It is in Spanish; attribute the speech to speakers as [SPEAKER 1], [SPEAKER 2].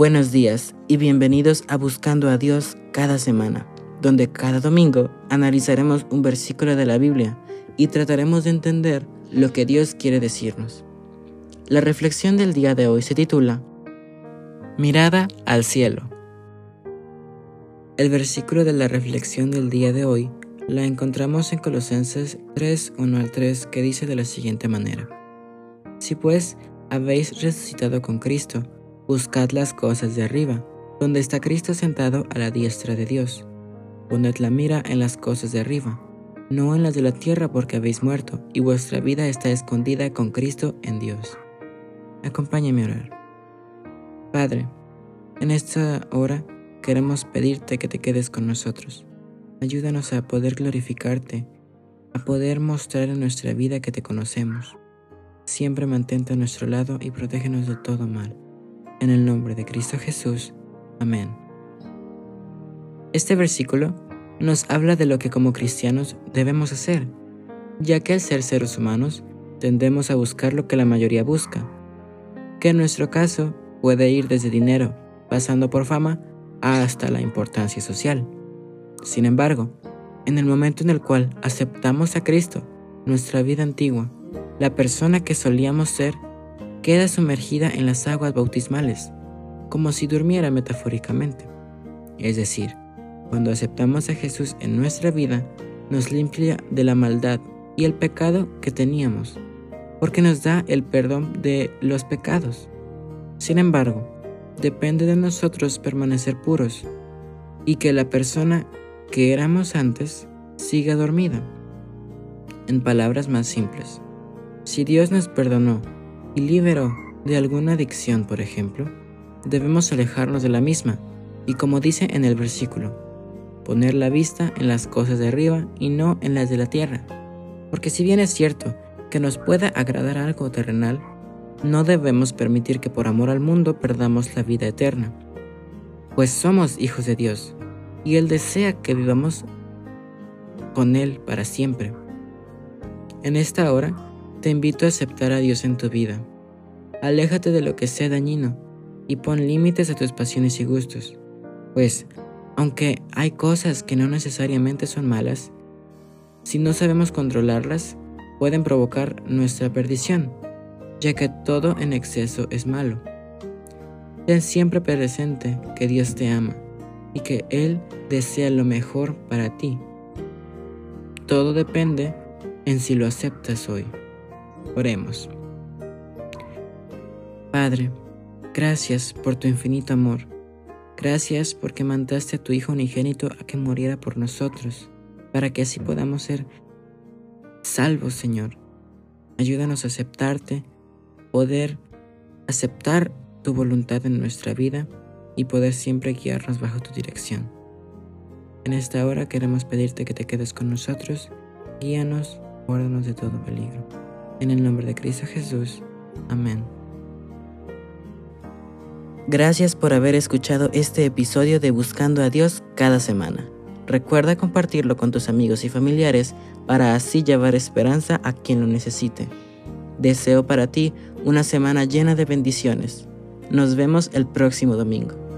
[SPEAKER 1] Buenos días y bienvenidos a Buscando a Dios cada semana, donde cada domingo analizaremos un versículo de la Biblia y trataremos de entender lo que Dios quiere decirnos. La reflexión del día de hoy se titula Mirada al cielo. El versículo de la reflexión del día de hoy la encontramos en Colosenses 3, 1 al 3, que dice de la siguiente manera. Si pues habéis resucitado con Cristo, buscad las cosas de arriba, donde está Cristo sentado a la diestra de Dios. Poned la mira en las cosas de arriba, no en las de la tierra porque habéis muerto, y vuestra vida está escondida con Cristo en Dios. Acompáñame a orar. Padre, en esta hora queremos pedirte que te quedes con nosotros Ayúdanos a poder glorificarte, a poder mostrar en nuestra vida que te conocemos. Siempre mantente a nuestro lado y protégenos de todo mal. En el nombre de Cristo Jesús. Amén. Este versículo nos habla de lo que como cristianos debemos hacer, ya que al ser seres humanos tendemos a buscar lo que la mayoría busca, que en nuestro caso puede ir desde dinero, pasando por fama, hasta la importancia social. Sin embargo, en el momento en el cual aceptamos a Cristo, nuestra vida antigua, la persona que solíamos ser, queda sumergida en las aguas bautismales, como si durmiera metafóricamente. Es decir, cuando aceptamos a Jesús en nuestra vida, nos limpia de la maldad y el pecado que teníamos, porque nos da el perdón de los pecados. Sin embargo, depende de nosotros permanecer puros y que la persona que éramos antes siga dormida. En palabras más simples, si Dios nos perdonó y liberó de alguna adicción, por ejemplo, debemos alejarnos de la misma y como dice en el versículo, poner la vista en las cosas de arriba y no en las de la tierra. Porque si bien es cierto que nos pueda agradar algo terrenal, no debemos permitir que por amor al mundo perdamos la vida eterna, pues somos hijos de Dios y Él desea que vivamos con Él para siempre. En esta hora, te invito a aceptar a Dios en tu vida. Aléjate de lo que sea dañino y pon límites a tus pasiones y gustos, pues, aunque hay cosas que no necesariamente son malas, si no sabemos controlarlas, pueden provocar nuestra perdición, ya que todo en exceso es malo. Ten siempre presente que Dios te ama y que Él desea lo mejor para ti. Todo depende en si lo aceptas hoy. Oremos. Padre, gracias por tu infinito amor. Gracias porque mandaste a tu Hijo unigénito a que muriera por nosotros, para que así podamos ser salvos, Señor. Ayúdanos a aceptarte, poder aceptar tu voluntad en nuestra vida y poder siempre guiarnos bajo tu dirección. En esta hora queremos pedirte que te quedes con nosotros, guíanos, guárdanos de todo peligro. En el nombre de Cristo Jesús. Amén. Gracias por haber escuchado este episodio de Buscando a Dios cada semana. Recuerda compartirlo con tus amigos y familiares para así llevar esperanza a quien lo necesite. Deseo para ti una semana llena de bendiciones. Nos vemos el próximo domingo.